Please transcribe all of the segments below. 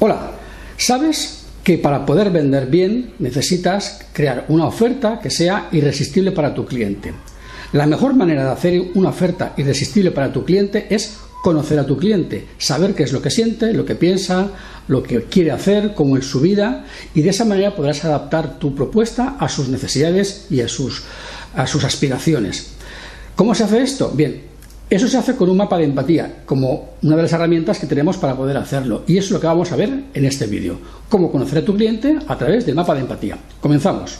Hola, ¿sabes que para poder vender bien necesitas crear una oferta que sea irresistible para tu cliente? La mejor manera de hacer una oferta irresistible para tu cliente es conocer a tu cliente, saber qué es lo que siente, lo que piensa, lo que quiere hacer, cómo es su vida y de esa manera podrás adaptar tu propuesta a sus necesidades y a sus, a sus aspiraciones. ¿Cómo se hace esto? Bien, eso se hace con un mapa de empatía, como una de las herramientas que tenemos para poder hacerlo. Y es lo que vamos a ver en este vídeo. Cómo conocer a tu cliente a través del mapa de empatía. Comenzamos.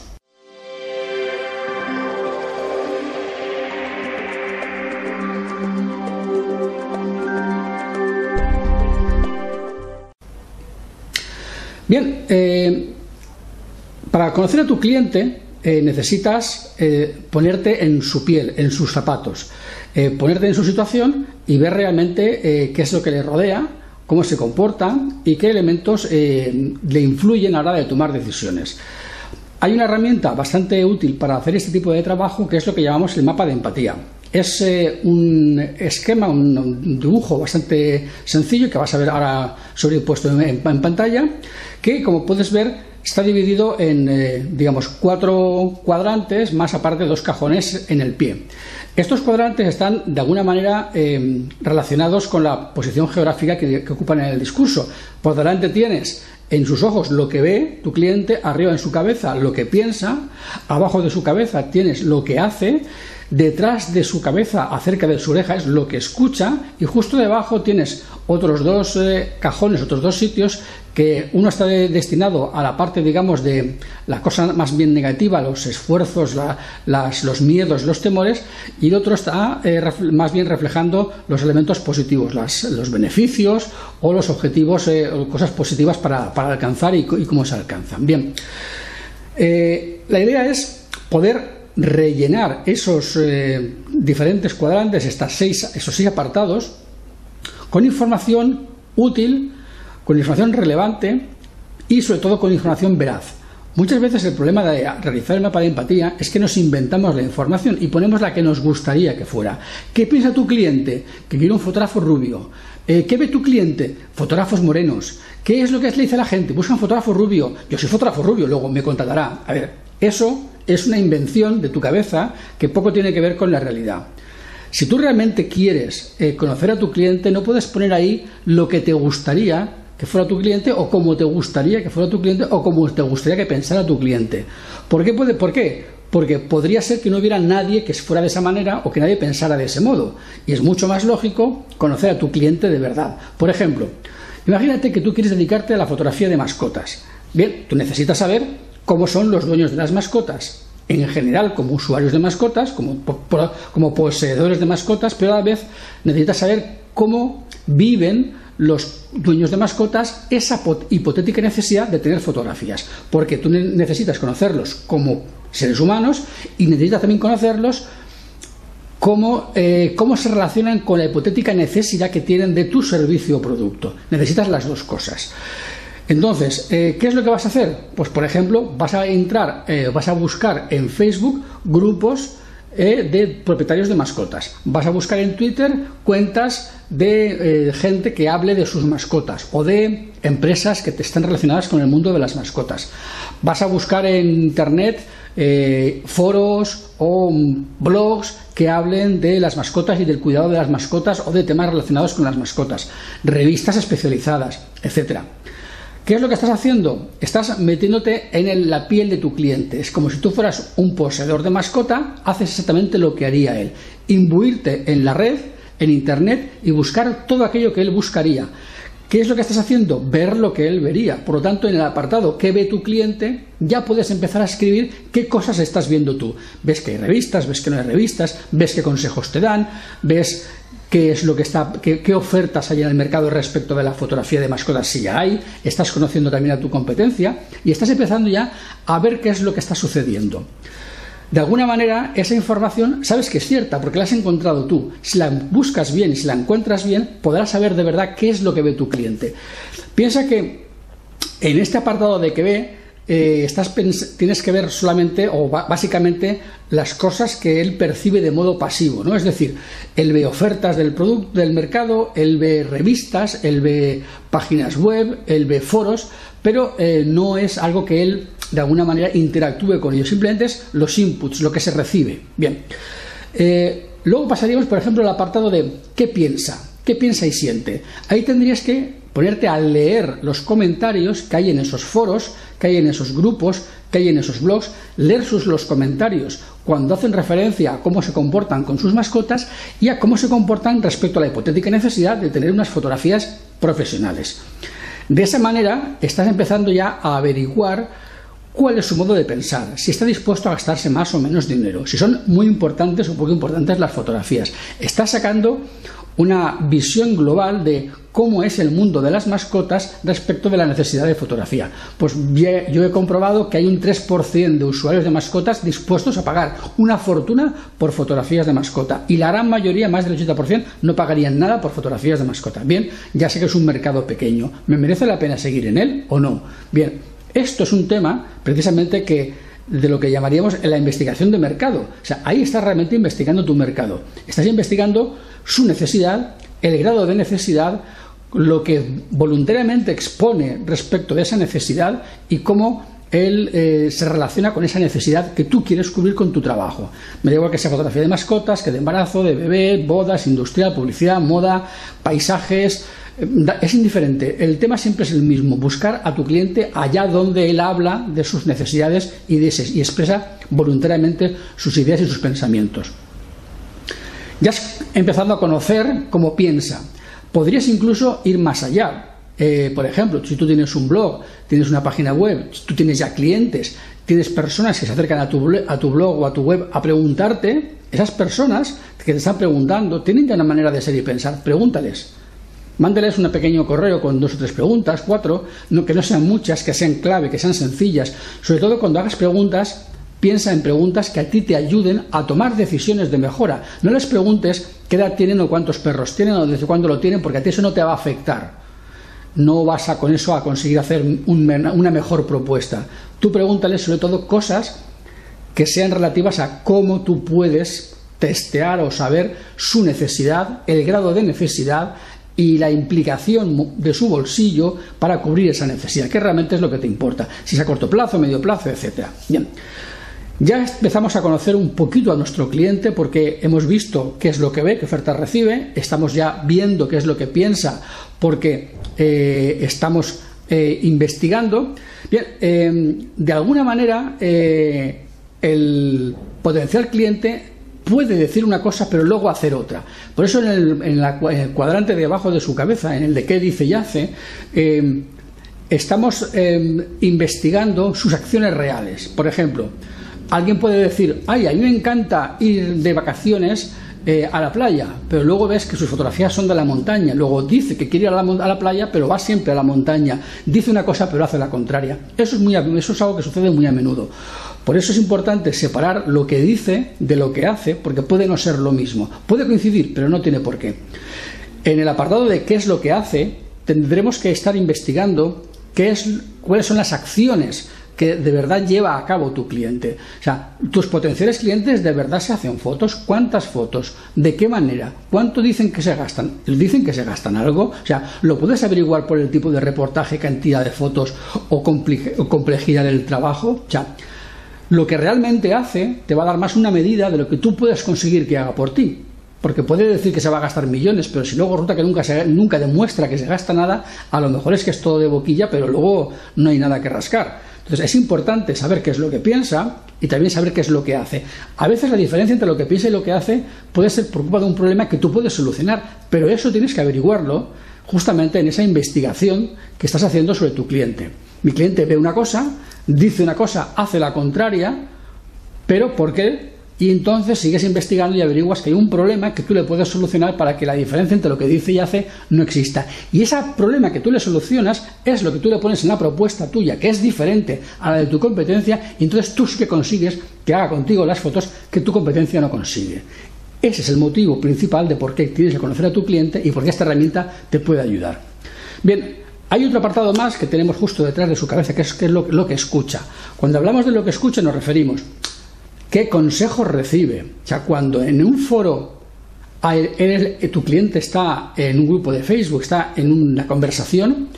Bien, eh, para conocer a tu cliente eh, necesitas eh, ponerte en su piel, en sus zapatos, eh, ponerte en su situación y ver realmente qué es lo que le rodea, cómo se comporta y qué elementos le influyen a la hora de tomar decisiones. Hay una herramienta bastante útil para hacer este tipo de trabajo que es lo que llamamos el mapa de empatía. Es un esquema, un, dibujo bastante sencillo que vas a ver ahora sobrepuesto en pantalla, que como puedes ver Está dividido en, eh, digamos, cuatro cuadrantes, más aparte dos cajones en el pie. Estos cuadrantes están, de alguna manera, eh, relacionados con la posición geográfica que, ocupan en el discurso. Por delante tienes en sus ojos lo que ve tu cliente, arriba en su cabeza lo que piensa, abajo de su cabeza tienes lo que hace, detrás de su cabeza, acerca de su oreja, es lo que escucha, y justo debajo tienes otros dos eh, cajones, otros dos sitios, que uno está destinado a la parte, digamos, de la cosa más bien negativa, los esfuerzos, los miedos, los temores, y el otro está eh, más bien reflejando los elementos positivos, los beneficios o los objetivos eh, o cosas positivas para, alcanzar y, cómo se alcanzan. Bien, la idea es poder rellenar esos eh, diferentes cuadrantes, estas seis, esos seis apartados, con información útil, con información relevante y sobre todo con información veraz. Muchas veces el problema de realizar el mapa de empatía es que nos inventamos la información y ponemos la que nos gustaría que fuera. ¿Qué piensa tu cliente? Que quiere un fotógrafo rubio. Eh, ¿Qué ve tu cliente? Fotógrafos morenos. ¿Qué es lo que le dice a la gente? Busca un fotógrafo rubio. Yo soy fotógrafo rubio, luego me contratará. A ver, eso es una invención de tu cabeza que poco tiene que ver con la realidad. Si tú realmente quieres eh, conocer a tu cliente, no puedes poner ahí lo que te gustaría que fuera tu cliente o como te gustaría que fuera tu cliente o como te gustaría que pensara tu cliente. ¿Por qué? Puede, ¿Por qué? Porque podría ser que no hubiera nadie que fuera de esa manera o que nadie pensara de ese modo. Y es mucho más lógico conocer a tu cliente de verdad. Por ejemplo, imagínate que tú quieres dedicarte a la fotografía de mascotas. Bien, tú necesitas saber cómo son los dueños de las mascotas, en general como usuarios de mascotas, como, como poseedores de mascotas, pero a la vez necesitas saber cómo viven los dueños de mascotas esa hipotética necesidad de tener fotografías, porque tú necesitas conocerlos como seres humanos y necesitas también conocerlos cómo, eh, cómo se relacionan con la hipotética necesidad que tienen de tu servicio o producto. Necesitas las dos cosas. Entonces, eh, ¿qué es lo que vas a hacer? Pues, por ejemplo, vas a entrar, eh, vas a buscar en Facebook grupos eh, de propietarios de mascotas. Vas a buscar en Twitter cuentas de gente que hable de sus mascotas o de empresas que te estén relacionadas con el mundo de las mascotas. Vas a buscar en Internet foros o blogs que hablen de las mascotas y del cuidado de las mascotas o de temas relacionados con las mascotas, revistas especializadas, etcétera. ¿Qué es lo que estás haciendo? Estás metiéndote en la piel de tu cliente. Es como si tú fueras un poseedor de mascota, haces exactamente lo que haría él. Imbuirte en la red, en Internet y buscar todo aquello que él buscaría. ¿Qué es lo que estás haciendo? Ver lo que él vería. Por lo tanto, en el apartado ¿Qué ve tu cliente? ya puedes empezar a escribir qué cosas estás viendo tú. Ves que hay revistas, ves que no hay revistas, ves qué consejos te dan, ves qué es lo que está, qué, ofertas hay en el mercado respecto de la fotografía de mascotas, si ya hay, estás conociendo también a tu competencia y estás empezando ya a ver qué es lo que está sucediendo. De alguna manera, esa información sabes que es cierta porque la has encontrado tú. Si la buscas bien y si la encuentras bien, podrás saber de verdad qué es lo que ve tu cliente. Piensa que en este apartado de que ve, eh, estás tienes que ver solamente o básicamente las cosas que él percibe de modo pasivo, ¿no? Es decir, él ve ofertas del producto del mercado, él ve revistas, él ve páginas web, él ve foros, pero eh, no es algo que él de alguna manera interactúe con ellos, simplemente es los inputs, lo que se recibe. Bien. Eh, luego pasaríamos, por ejemplo, al apartado de qué piensa, qué piensa y siente. Ahí tendrías que ponerte a leer los comentarios que hay en esos foros, que hay en esos grupos, que hay en esos blogs, leer sus los comentarios cuando hacen referencia a cómo se comportan con sus mascotas y a cómo se comportan respecto a la hipotética necesidad de tener unas fotografías profesionales. De esa manera estás empezando ya a averiguar cuál es su modo de pensar, si está dispuesto a gastarse más o menos dinero, si son muy importantes o poco importantes las fotografías. Estás sacando una visión global de cómo es el mundo de las mascotas respecto de la necesidad de fotografía. Pues yo he comprobado que hay un 3% de usuarios de mascotas dispuestos a pagar una fortuna por fotografías de mascota y la gran mayoría, más del 80%, no pagarían nada por fotografías de mascota. Bien, ya sé que es un mercado pequeño. ¿Me merece la pena seguir en él o no? Bien, esto es un tema precisamente que de lo que llamaríamos la investigación de mercado. O sea, ahí estás realmente investigando tu mercado. Estás investigando su necesidad, el grado de necesidad, lo que voluntariamente expone respecto de esa necesidad y cómo él eh, se relaciona con esa necesidad que tú quieres cubrir con tu trabajo. Me da igual que sea fotografía de mascotas, que de embarazo, de bebé, bodas, industrial, publicidad, moda, paisajes, es indiferente, el tema siempre es el mismo, buscar a tu cliente allá donde él habla de sus necesidades y, y expresa voluntariamente sus ideas y sus pensamientos. Ya has empezado a conocer cómo piensa. Podrías incluso ir más allá. Eh, por ejemplo, si tú tienes un blog, tienes una página web, tú tienes ya clientes, tienes personas que se acercan a tu, a tu blog o a tu web a preguntarte, esas personas que te están preguntando tienen ya una manera de ser y pensar, pregúntales. Mándeles un pequeño correo con dos o tres preguntas, cuatro, no, que no sean muchas, que sean clave, que sean sencillas. Sobre todo cuando hagas preguntas, piensa en preguntas que a ti te ayuden a tomar decisiones de mejora. No les preguntes qué edad tienen o cuántos perros tienen o desde cuándo lo tienen, porque a ti eso no te va a afectar. No vas a con eso a conseguir hacer una mejor propuesta. Tú pregúntales sobre todo cosas que sean relativas a cómo tú puedes testear o saber su necesidad, el grado de necesidad y la implicación de su bolsillo para cubrir esa necesidad, que realmente es lo que te importa, si es a corto plazo, medio plazo, etcétera. Bien. Ya empezamos a conocer un poquito a nuestro cliente porque hemos visto qué es lo que ve, qué ofertas recibe, estamos ya viendo qué es lo que piensa porque eh, estamos eh, investigando. Bien, eh, de alguna manera el potencial cliente puede decir una cosa pero luego hacer otra. Por eso en el, cuadrante de abajo de su cabeza, en el de qué dice y hace, eh, estamos eh, investigando sus acciones reales. Por ejemplo, alguien puede decir, ay, a mí me encanta ir de vacaciones eh, a la playa, pero luego ves que sus fotografías son de la montaña, luego dice que quiere ir a la, a la, playa, pero va siempre a la montaña, dice una cosa pero hace la contraria. Eso es, muy, eso es algo que sucede muy a menudo. Por eso es importante separar lo que dice de lo que hace, porque puede no ser lo mismo. Puede coincidir, pero no tiene por qué. En el apartado de qué es lo que hace, tendremos que estar investigando qué es, cuáles son las acciones que de verdad lleva a cabo tu cliente. O sea, tus potenciales clientes de verdad se hacen fotos. ¿Cuántas fotos? ¿De qué manera? ¿Cuánto dicen que se gastan? ¿Dicen que se gastan algo? O sea, ¿lo puedes averiguar por el tipo de reportaje, cantidad de fotos o, complejidad del trabajo? O sea, lo que realmente hace te va a dar más una medida de lo que tú puedes conseguir que haga por ti. Porque puede decir que se va a gastar millones, pero si luego resulta que nunca, se, nunca demuestra que se gasta nada, a lo mejor es que es todo de boquilla, pero luego no hay nada que rascar. Entonces es importante saber qué es lo que piensa y también saber qué es lo que hace. A veces la diferencia entre lo que piensa y lo que hace puede ser por de un problema que tú puedes solucionar, pero eso tienes que averiguarlo justamente en esa investigación que estás haciendo sobre tu cliente. Mi cliente ve una cosa, dice una cosa, hace la contraria, pero ¿por qué? Y entonces sigues investigando y averiguas que hay un problema que tú le puedes solucionar para que la diferencia entre lo que dice y hace no exista. Y ese problema que tú le solucionas es lo que tú le pones en la propuesta tuya, que es diferente a la de tu competencia, y entonces tú sí que consigues que haga contigo las fotos que tu competencia no consigue. Ese es el motivo principal de por qué tienes que conocer a tu cliente y por qué esta herramienta te puede ayudar. Bien, Hay otro apartado más que tenemos justo detrás de su cabeza, que es, lo, que escucha. Cuando hablamos de lo que escucha nos referimos qué consejos recibe. O sea, cuando en un foro tu cliente está en un grupo de Facebook, está en una conversación,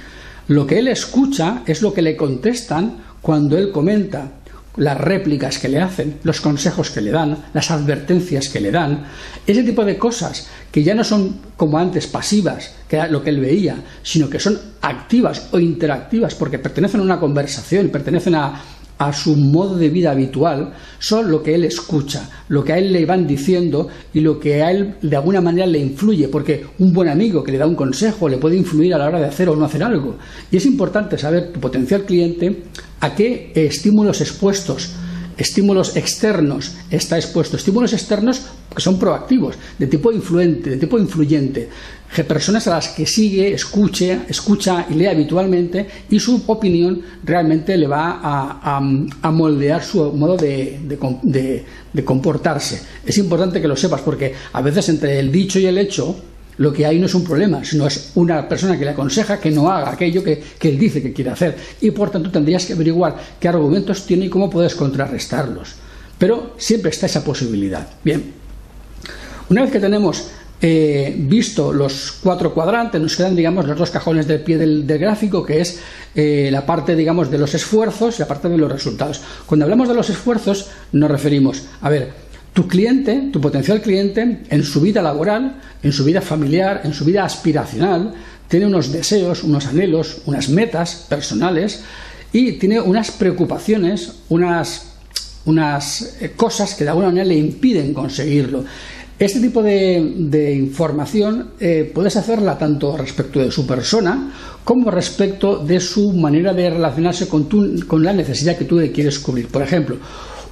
lo que él escucha es lo que le contestan cuando él comenta las réplicas que le hacen, los consejos que le dan, las advertencias que le dan, ese tipo de cosas que ya no son como antes pasivas, que era lo que él veía, sino que son activas o interactivas porque pertenecen a una conversación, pertenecen a, a su modo de vida habitual son lo que él escucha, lo que a él le van diciendo y lo que a él de alguna manera le influye, porque un buen amigo que le da un consejo le puede influir a la hora de hacer o no hacer algo. Y es importante saber tu potencial cliente a qué estímulos expuestos estímulos externos está expuesto. Estímulos externos que son proactivos, de tipo influente, de tipo influyente. Personas a las que sigue, escuche, escucha y lee habitualmente y su opinión realmente le va a, moldear su modo de, de comportarse. Es importante que lo sepas porque a veces entre el dicho y el hecho lo que hay no es un problema, sino es una persona que le aconseja que no haga aquello que, él dice que quiere hacer. Y por tanto tendrías que averiguar qué argumentos tiene y cómo puedes contrarrestarlos. Pero siempre está esa posibilidad. Bien, una vez que tenemos eh, visto los cuatro cuadrantes, nos quedan, digamos, los dos cajones del pie del, gráfico, que es eh, la parte, digamos, de los esfuerzos y la parte de los resultados. Cuando hablamos de los esfuerzos, nos referimos, a ver, tu cliente, tu potencial cliente, en su vida laboral, en su vida familiar, en su vida aspiracional, tiene unos deseos, unos anhelos, unas metas personales y tiene unas preocupaciones, unas, eh, cosas que de alguna manera le impiden conseguirlo. Este tipo de, información eh, puedes hacerla tanto respecto de su persona como respecto de su manera de relacionarse con, con la necesidad que tú le quieres cubrir. Por ejemplo,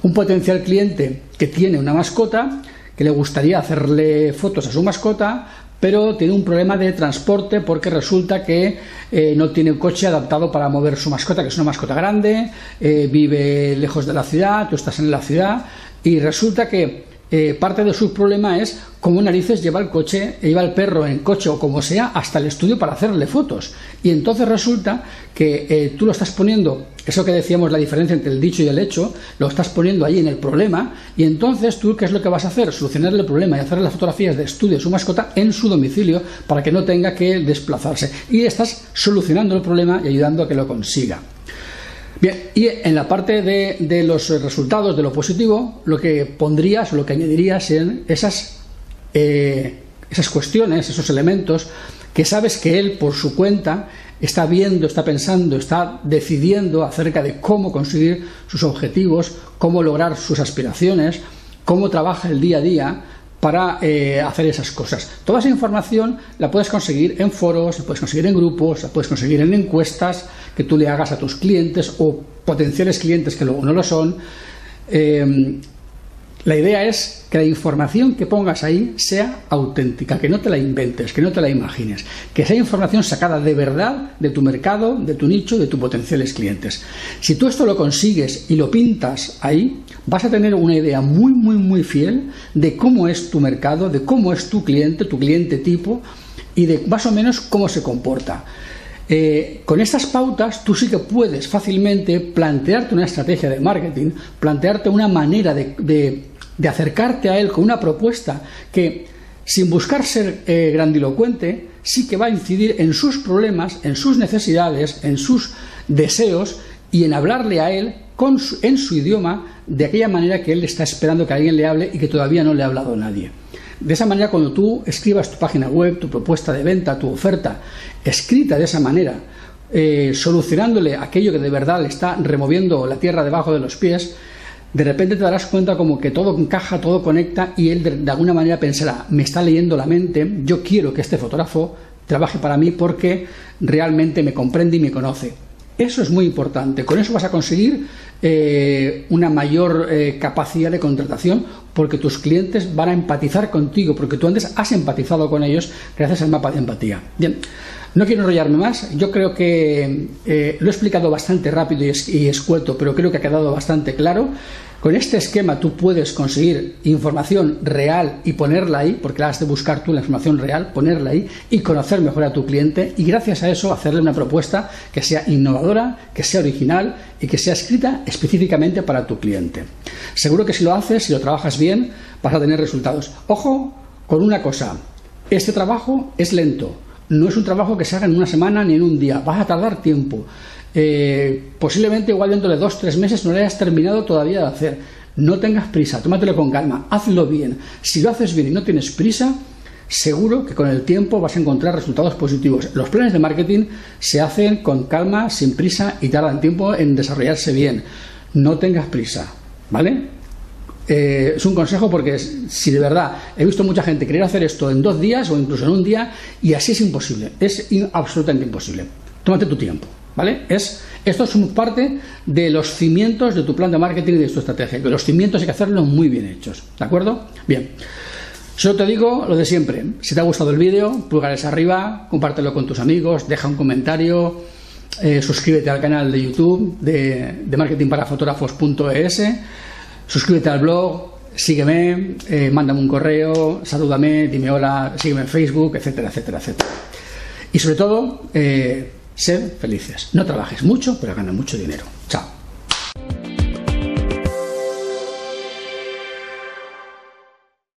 un potencial cliente que tiene una mascota, que le gustaría hacerle fotos a su mascota, pero tiene un problema de transporte porque resulta que eh, no tiene un coche adaptado para mover su mascota, que es una mascota grande, eh, vive lejos de la ciudad, tú estás en la ciudad, y resulta que eh, parte de su problema es cómo narices lleva el coche, lleva el perro en coche o como sea hasta el estudio para hacerle fotos. Y entonces resulta que eh, tú lo estás poniendo, eso que decíamos, la diferencia entre el dicho y el hecho, lo estás poniendo ahí en el problema y entonces tú, ¿qué es lo que vas a hacer? Solucionar el problema y hacer las fotografías de estudio de su mascota en su domicilio para que no tenga que desplazarse. Y estás solucionando el problema y ayudando a que lo consiga. Bien, y en la parte de, los resultados de lo positivo, lo que pondrías lo que añadirías en esas, eh, esas cuestiones, esos elementos que sabes que él por su cuenta está viendo, está pensando, está decidiendo acerca de cómo conseguir sus objetivos, cómo lograr sus aspiraciones, cómo trabaja el día a día, para eh, hacer esas cosas. Toda esa información la puedes conseguir en foros, la puedes conseguir en grupos, la puedes conseguir en encuestas que tú le hagas a tus clientes o potenciales clientes que luego no lo son. Eh, la idea es que la información que pongas ahí sea auténtica, que no te la inventes, que no te la imagines, que sea información sacada de verdad de tu mercado, de tu nicho, de tus potenciales clientes. Si tú esto lo consigues y lo pintas ahí, vas a tener una idea muy, muy, muy fiel de cómo es tu mercado, de cómo es tu cliente, tu cliente tipo y de más o menos cómo se comporta. Eh, con estas pautas tú sí que puedes fácilmente plantearte una estrategia de marketing, plantearte una manera de, acercarte a él con una propuesta que, sin buscar ser eh, grandilocuente, sí que va a incidir en sus problemas, en sus necesidades, en sus deseos y en hablarle a él en su idioma de aquella manera que él está esperando que alguien le hable y que todavía no le ha hablado nadie. De esa manera, cuando tú escribas tu página web, tu propuesta de venta, tu oferta, escrita de esa manera, eh, solucionándole aquello que de verdad le está removiendo la tierra debajo de los pies, de repente te darás cuenta como que todo encaja, todo conecta y él de, alguna manera pensará, me está leyendo la mente, yo quiero que este fotógrafo trabaje para mí porque realmente me comprende y me conoce. Eso es muy importante. Con eso vas a conseguir eh, una mayor eh, capacidad de contratación porque tus clientes van a empatizar contigo, porque tú antes has empatizado con ellos gracias al mapa de empatía. Bien, no quiero enrollarme más. Yo creo que eh, lo he explicado bastante rápido y, y escueto, pero creo que ha quedado bastante claro. Con este esquema tú puedes conseguir información real y ponerla ahí, porque la has de buscar tú la información real, ponerla ahí y conocer mejor a tu cliente y gracias a eso hacerle una propuesta que sea innovadora, que sea original y que sea escrita específicamente para tu cliente. Seguro que si lo haces, si lo trabajas bien, vas a tener resultados. Ojo con una cosa, este trabajo es lento, no es un trabajo que se haga en una semana ni en un día, vas a tardar tiempo. Eh, posiblemente igual dentro de dos, tres meses no lo hayas terminado todavía de hacer. No tengas prisa, tómatelo con calma, hazlo bien. Si lo haces bien y no tienes prisa, seguro que con el tiempo vas a encontrar resultados positivos. Los planes de marketing se hacen con calma, sin prisa y tardan tiempo en desarrollarse bien. No tengas prisa, ¿vale? Eh, es un consejo porque si de verdad he visto mucha gente querer hacer esto en dos días o incluso en un día y así es imposible, es absolutamente imposible. Tómate tu tiempo. ¿Vale? Es, esto es parte de los cimientos de tu plan de marketing y de tu estrategia. Que los cimientos hay que hacerlos muy bien hechos. ¿De acuerdo? Bien. Solo te digo lo de siempre. Si te ha gustado el vídeo, pulgares arriba, compártelo con tus amigos, deja un comentario, eh, suscríbete al canal de YouTube de, de marketingparafotógrafos.es, suscríbete al blog, sígueme, eh, mándame un correo, salúdame, dime hola, sígueme en Facebook, etcétera, etcétera, etcétera. Y sobre todo, eh, Sed felices. No trabajes mucho, pero gana mucho dinero. Chao.